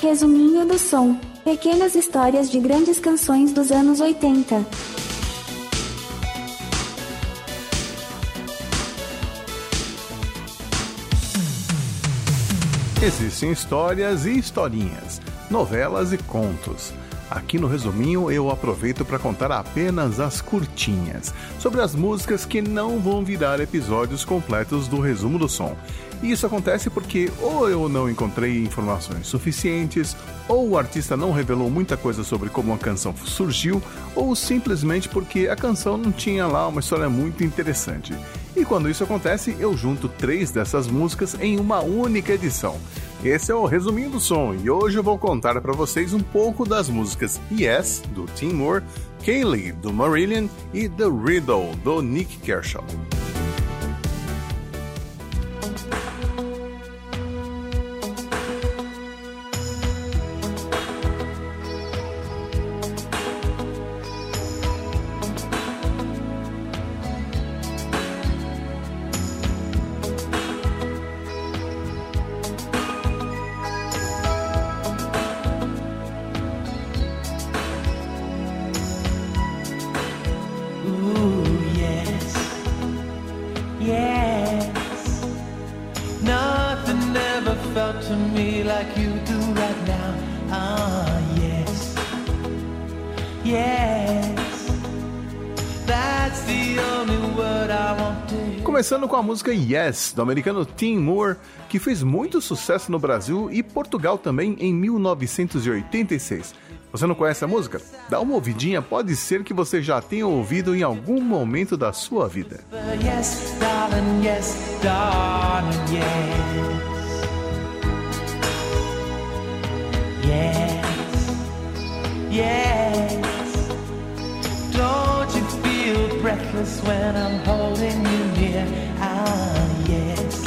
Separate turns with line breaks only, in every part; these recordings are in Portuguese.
Resuminho do som: pequenas histórias de grandes canções dos anos 80.
Existem histórias e historinhas, novelas e contos. Aqui no Resuminho eu aproveito para contar apenas as curtinhas, sobre as músicas que não vão virar episódios completos do resumo do som. E isso acontece porque ou eu não encontrei informações suficientes, ou o artista não revelou muita coisa sobre como a canção surgiu, ou simplesmente porque a canção não tinha lá uma história muito interessante. E quando isso acontece, eu junto três dessas músicas em uma única edição. Esse é o Resumindo do Som e hoje eu vou contar para vocês um pouco das músicas Yes, do Tim Moore, Kaylee, do Marillion e The Riddle, do Nick Kershaw. Começando com a música Yes, do americano Tim Moore, que fez muito sucesso no Brasil e Portugal também em 1986. Você não conhece a música? Dá uma ouvidinha, pode ser que você já tenha ouvido em algum momento da sua vida. Yes, darling, yes, darling, yes. Yes, yes. Don't you feel breathless when I'm holding you? Ah, yes.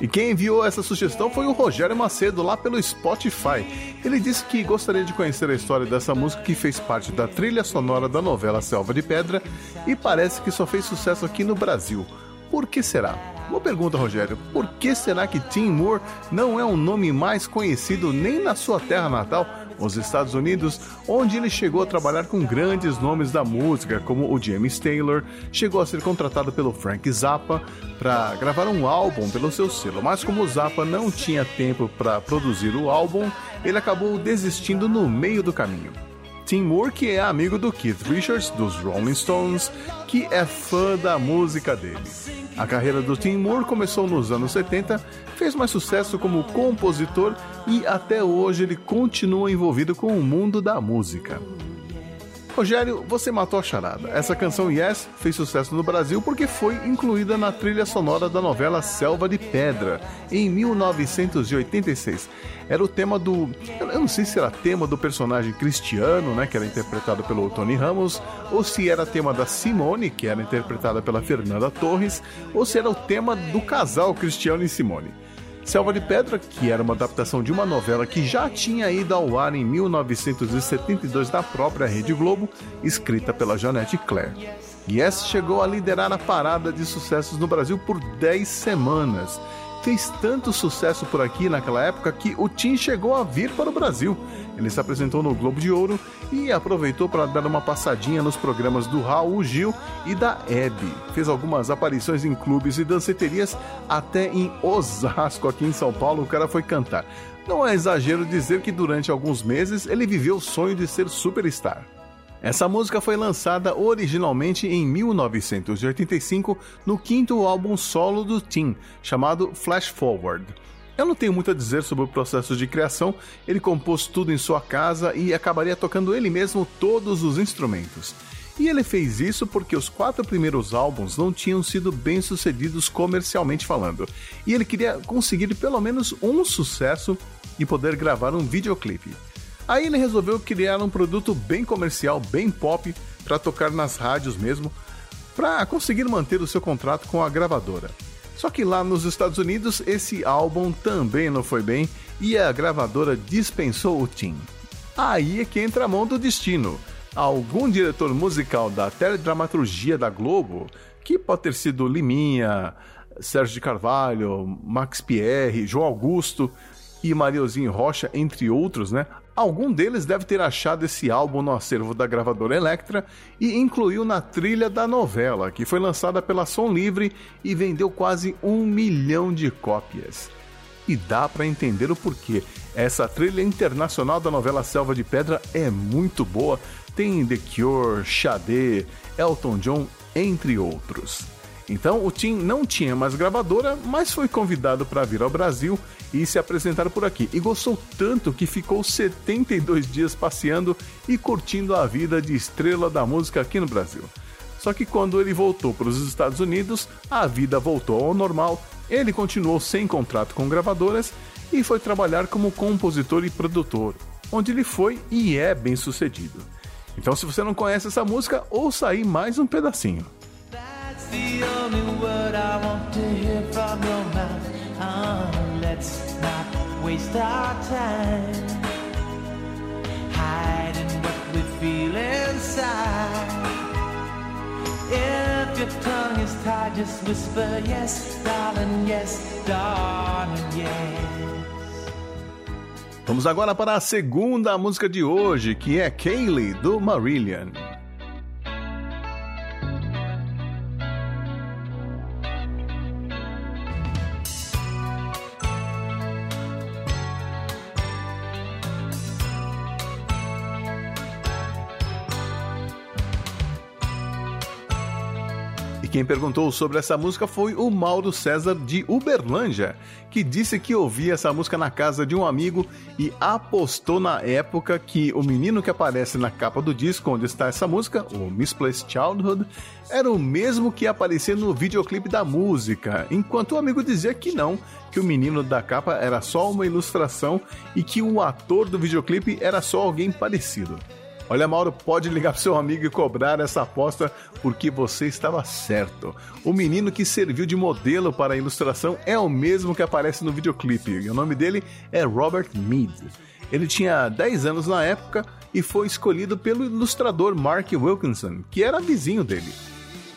E quem enviou essa sugestão foi o Rogério Macedo, lá pelo Spotify. Ele disse que gostaria de conhecer a história dessa música que fez parte da trilha sonora da novela Selva de Pedra e parece que só fez sucesso aqui no Brasil. Por que será? Uma pergunta, Rogério: por que será que Tim Moore não é um nome mais conhecido nem na sua terra natal? os Estados Unidos, onde ele chegou a trabalhar com grandes nomes da música, como o James Taylor, chegou a ser contratado pelo Frank Zappa para gravar um álbum pelo seu selo, mas como o Zappa não tinha tempo para produzir o álbum, ele acabou desistindo no meio do caminho. Tim Moore, que é amigo do Keith Richards, dos Rolling Stones, que é fã da música dele. A carreira do Tim Moore começou nos anos 70, fez mais sucesso como compositor e até hoje ele continua envolvido com o mundo da música. Rogério, você matou a charada. Essa canção Yes fez sucesso no Brasil porque foi incluída na trilha sonora da novela Selva de Pedra, em 1986. Era o tema do. Eu não sei se era tema do personagem Cristiano, né, que era interpretado pelo Tony Ramos, ou se era tema da Simone, que era interpretada pela Fernanda Torres, ou se era o tema do casal Cristiano e Simone. Selva de Pedra, que era uma adaptação de uma novela que já tinha ido ao ar em 1972 da própria Rede Globo, escrita pela Janete Claire. Yes chegou a liderar a parada de sucessos no Brasil por 10 semanas fez tanto sucesso por aqui naquela época que o Tim chegou a vir para o Brasil. Ele se apresentou no Globo de Ouro e aproveitou para dar uma passadinha nos programas do Raul Gil e da Hebe. Fez algumas aparições em clubes e danceterias, até em Osasco, aqui em São Paulo, o cara foi cantar. Não é exagero dizer que durante alguns meses ele viveu o sonho de ser superstar. Essa música foi lançada originalmente em 1985 no quinto álbum solo do Tim, chamado Flash Forward. Eu não tenho muito a dizer sobre o processo de criação, ele compôs tudo em sua casa e acabaria tocando ele mesmo todos os instrumentos. E ele fez isso porque os quatro primeiros álbuns não tinham sido bem sucedidos comercialmente falando, e ele queria conseguir pelo menos um sucesso e poder gravar um videoclipe. Aí ele resolveu criar um produto bem comercial, bem pop, para tocar nas rádios mesmo, para conseguir manter o seu contrato com a gravadora. Só que lá nos Estados Unidos esse álbum também não foi bem e a gravadora dispensou o Tim. Aí é que entra a mão do destino. Algum diretor musical da teledramaturgia da Globo, que pode ter sido Liminha, Sérgio de Carvalho, Max Pierre, João Augusto, e Mariozinho Rocha, entre outros, né? Algum deles deve ter achado esse álbum no acervo da gravadora Elektra e incluiu na trilha da novela, que foi lançada pela Som Livre e vendeu quase um milhão de cópias. E dá para entender o porquê. Essa trilha internacional da novela Selva de Pedra é muito boa. Tem The Cure, Xadê, Elton John, entre outros. Então o Tim não tinha mais gravadora, mas foi convidado para vir ao Brasil e se apresentar por aqui. E gostou tanto que ficou 72 dias passeando e curtindo a vida de estrela da música aqui no Brasil. Só que quando ele voltou para os Estados Unidos, a vida voltou ao normal. Ele continuou sem contrato com gravadoras e foi trabalhar como compositor e produtor, onde ele foi e é bem sucedido. Então, se você não conhece essa música, ouça aí mais um pedacinho. The only word I want to hear from your mouth. Oh, let's not waste our time hiding what we feel inside. If your tongue is tied, just whisper yes, darling, yes, darling, yes. Vamos agora para a segunda música de hoje, que é Kaylee do Marillion. Quem perguntou sobre essa música foi o Mauro César de Uberlândia, que disse que ouvia essa música na casa de um amigo e apostou na época que o menino que aparece na capa do disco onde está essa música, o Misplaced Childhood, era o mesmo que aparecia no videoclipe da música, enquanto o amigo dizia que não, que o menino da capa era só uma ilustração e que o ator do videoclipe era só alguém parecido. Olha, Mauro, pode ligar para seu amigo e cobrar essa aposta porque você estava certo. O menino que serviu de modelo para a ilustração é o mesmo que aparece no videoclipe e o nome dele é Robert Mead. Ele tinha 10 anos na época e foi escolhido pelo ilustrador Mark Wilkinson, que era vizinho dele.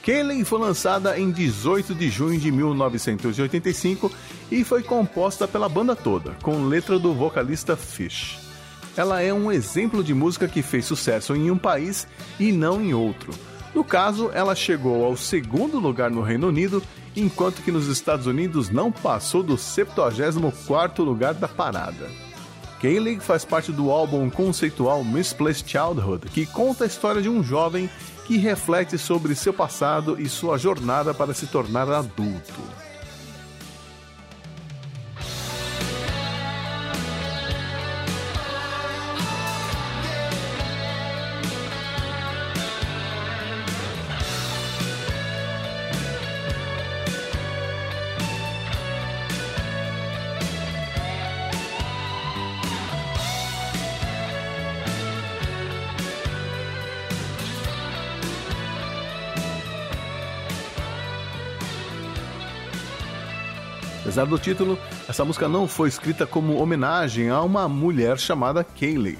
Kaylee foi lançada em 18 de junho de 1985 e foi composta pela banda toda, com letra do vocalista Fish ela é um exemplo de música que fez sucesso em um país e não em outro. No caso, ela chegou ao segundo lugar no Reino Unido, enquanto que nos Estados Unidos não passou do 74º lugar da parada. Kaylee faz parte do álbum conceitual Misplaced Childhood, que conta a história de um jovem que reflete sobre seu passado e sua jornada para se tornar adulto. Apesar do título, essa música não foi escrita como homenagem a uma mulher chamada Kaylee.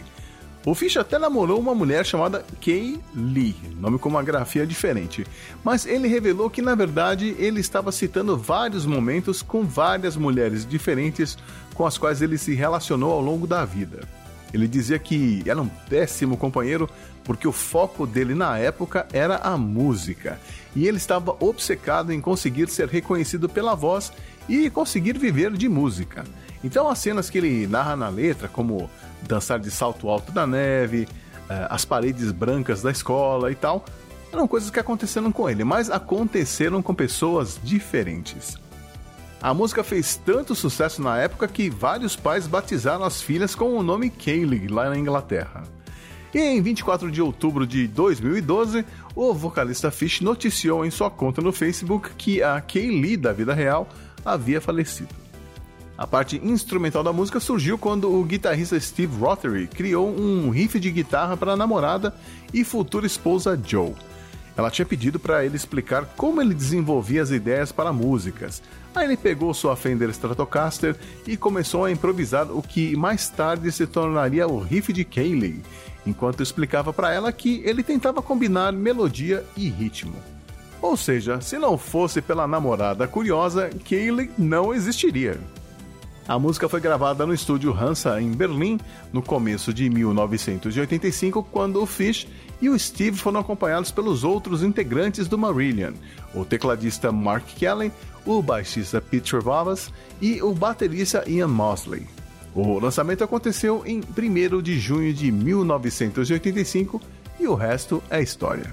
O Fish até namorou uma mulher chamada Kay Lee, nome com uma grafia diferente, mas ele revelou que na verdade ele estava citando vários momentos com várias mulheres diferentes com as quais ele se relacionou ao longo da vida. Ele dizia que era um péssimo companheiro porque o foco dele na época era a música e ele estava obcecado em conseguir ser reconhecido pela voz e conseguir viver de música. Então, as cenas que ele narra na letra, como dançar de salto alto da neve, eh, as paredes brancas da escola e tal, eram coisas que aconteceram com ele, mas aconteceram com pessoas diferentes. A música fez tanto sucesso na época que vários pais batizaram as filhas com o nome Kaylee lá na Inglaterra. E em 24 de outubro de 2012, o vocalista Fish noticiou em sua conta no Facebook que a Kaylee da vida real havia falecido. A parte instrumental da música surgiu quando o guitarrista Steve Rothery criou um riff de guitarra para a namorada e futura esposa Joe. Ela tinha pedido para ele explicar como ele desenvolvia as ideias para músicas. Aí ele pegou sua Fender Stratocaster e começou a improvisar o que mais tarde se tornaria o riff de Kaylee, enquanto explicava para ela que ele tentava combinar melodia e ritmo. Ou seja, se não fosse pela namorada curiosa, Kaylee não existiria. A música foi gravada no estúdio Hansa em Berlim no começo de 1985, quando o Fish e o Steve foram acompanhados pelos outros integrantes do Marillion, o tecladista Mark Kelly, o baixista Peter Vavas e o baterista Ian Mosley. O lançamento aconteceu em 1 de junho de 1985 e o resto é história.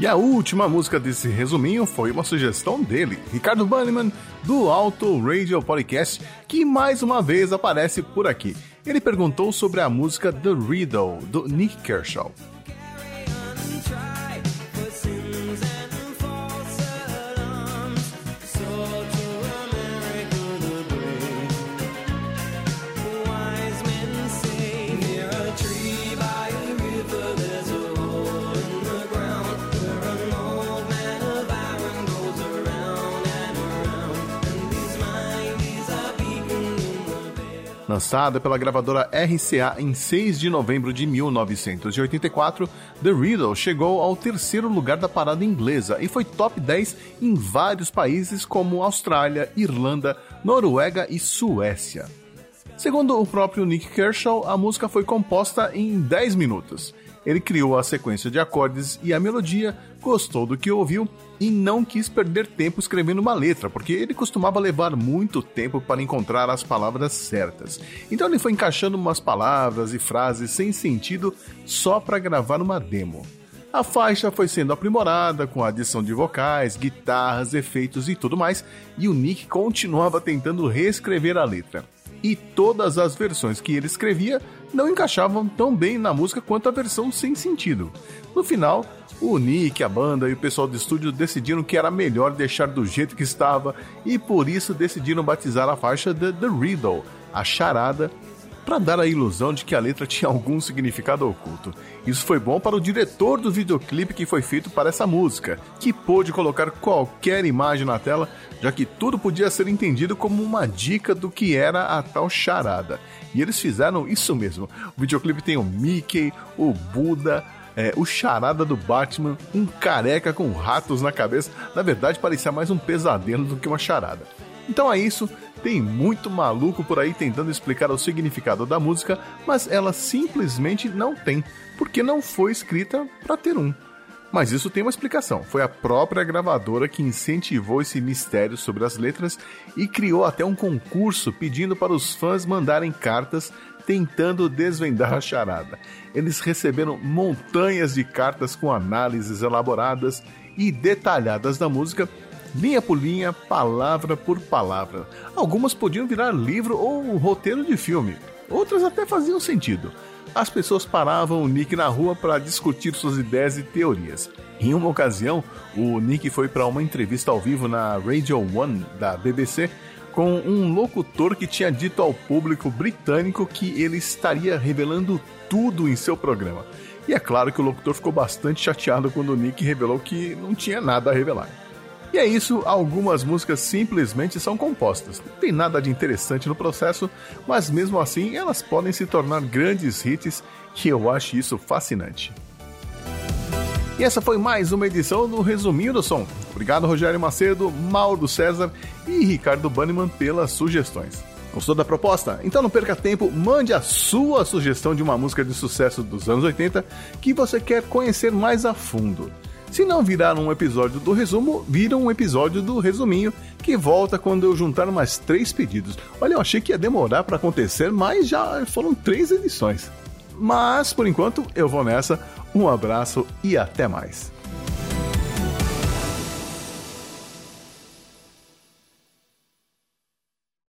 E a última música desse resuminho foi uma sugestão dele, Ricardo Banniman, do Auto Radio Podcast, que mais uma vez aparece por aqui. Ele perguntou sobre a música The Riddle, do Nick Kershaw. Lançada pela gravadora RCA em 6 de novembro de 1984, The Riddle chegou ao terceiro lugar da parada inglesa e foi top 10 em vários países como Austrália, Irlanda, Noruega e Suécia. Segundo o próprio Nick Kershaw, a música foi composta em 10 minutos ele criou a sequência de acordes e a melodia, gostou do que ouviu e não quis perder tempo escrevendo uma letra, porque ele costumava levar muito tempo para encontrar as palavras certas. Então ele foi encaixando umas palavras e frases sem sentido só para gravar uma demo. A faixa foi sendo aprimorada com a adição de vocais, guitarras, efeitos e tudo mais, e o Nick continuava tentando reescrever a letra e todas as versões que ele escrevia não encaixavam tão bem na música quanto a versão sem sentido. No final, o Nick, a banda e o pessoal do estúdio decidiram que era melhor deixar do jeito que estava e por isso decidiram batizar a faixa de The Riddle, a charada, para dar a ilusão de que a letra tinha algum significado oculto. Isso foi bom para o diretor do videoclipe que foi feito para essa música, que pôde colocar qualquer imagem na tela, já que tudo podia ser entendido como uma dica do que era a tal charada. E eles fizeram isso mesmo. O videoclipe tem o Mickey, o Buda, é, o charada do Batman, um careca com ratos na cabeça. Na verdade, parecia mais um pesadelo do que uma charada. Então é isso. Tem muito maluco por aí tentando explicar o significado da música, mas ela simplesmente não tem, porque não foi escrita para ter um. Mas isso tem uma explicação. Foi a própria gravadora que incentivou esse mistério sobre as letras e criou até um concurso pedindo para os fãs mandarem cartas tentando desvendar a charada. Eles receberam montanhas de cartas com análises elaboradas e detalhadas da música linha por linha, palavra por palavra. Algumas podiam virar livro ou roteiro de filme, outras até faziam sentido. As pessoas paravam o Nick na rua para discutir suas ideias e teorias. Em uma ocasião, o Nick foi para uma entrevista ao vivo na Radio One da BBC com um locutor que tinha dito ao público britânico que ele estaria revelando tudo em seu programa. E é claro que o locutor ficou bastante chateado quando o Nick revelou que não tinha nada a revelar. E é isso, algumas músicas simplesmente são compostas. Não tem nada de interessante no processo, mas mesmo assim elas podem se tornar grandes hits e eu acho isso fascinante. E essa foi mais uma edição do Resuminho do Som. Obrigado, Rogério Macedo, Mauro César e Ricardo Banniman pelas sugestões. Gostou da proposta? Então não perca tempo, mande a sua sugestão de uma música de sucesso dos anos 80 que você quer conhecer mais a fundo. Se não virar um episódio do resumo, vira um episódio do resuminho, que volta quando eu juntar mais três pedidos. Olha, eu achei que ia demorar para acontecer, mas já foram três edições. Mas, por enquanto, eu vou nessa. Um abraço e até mais.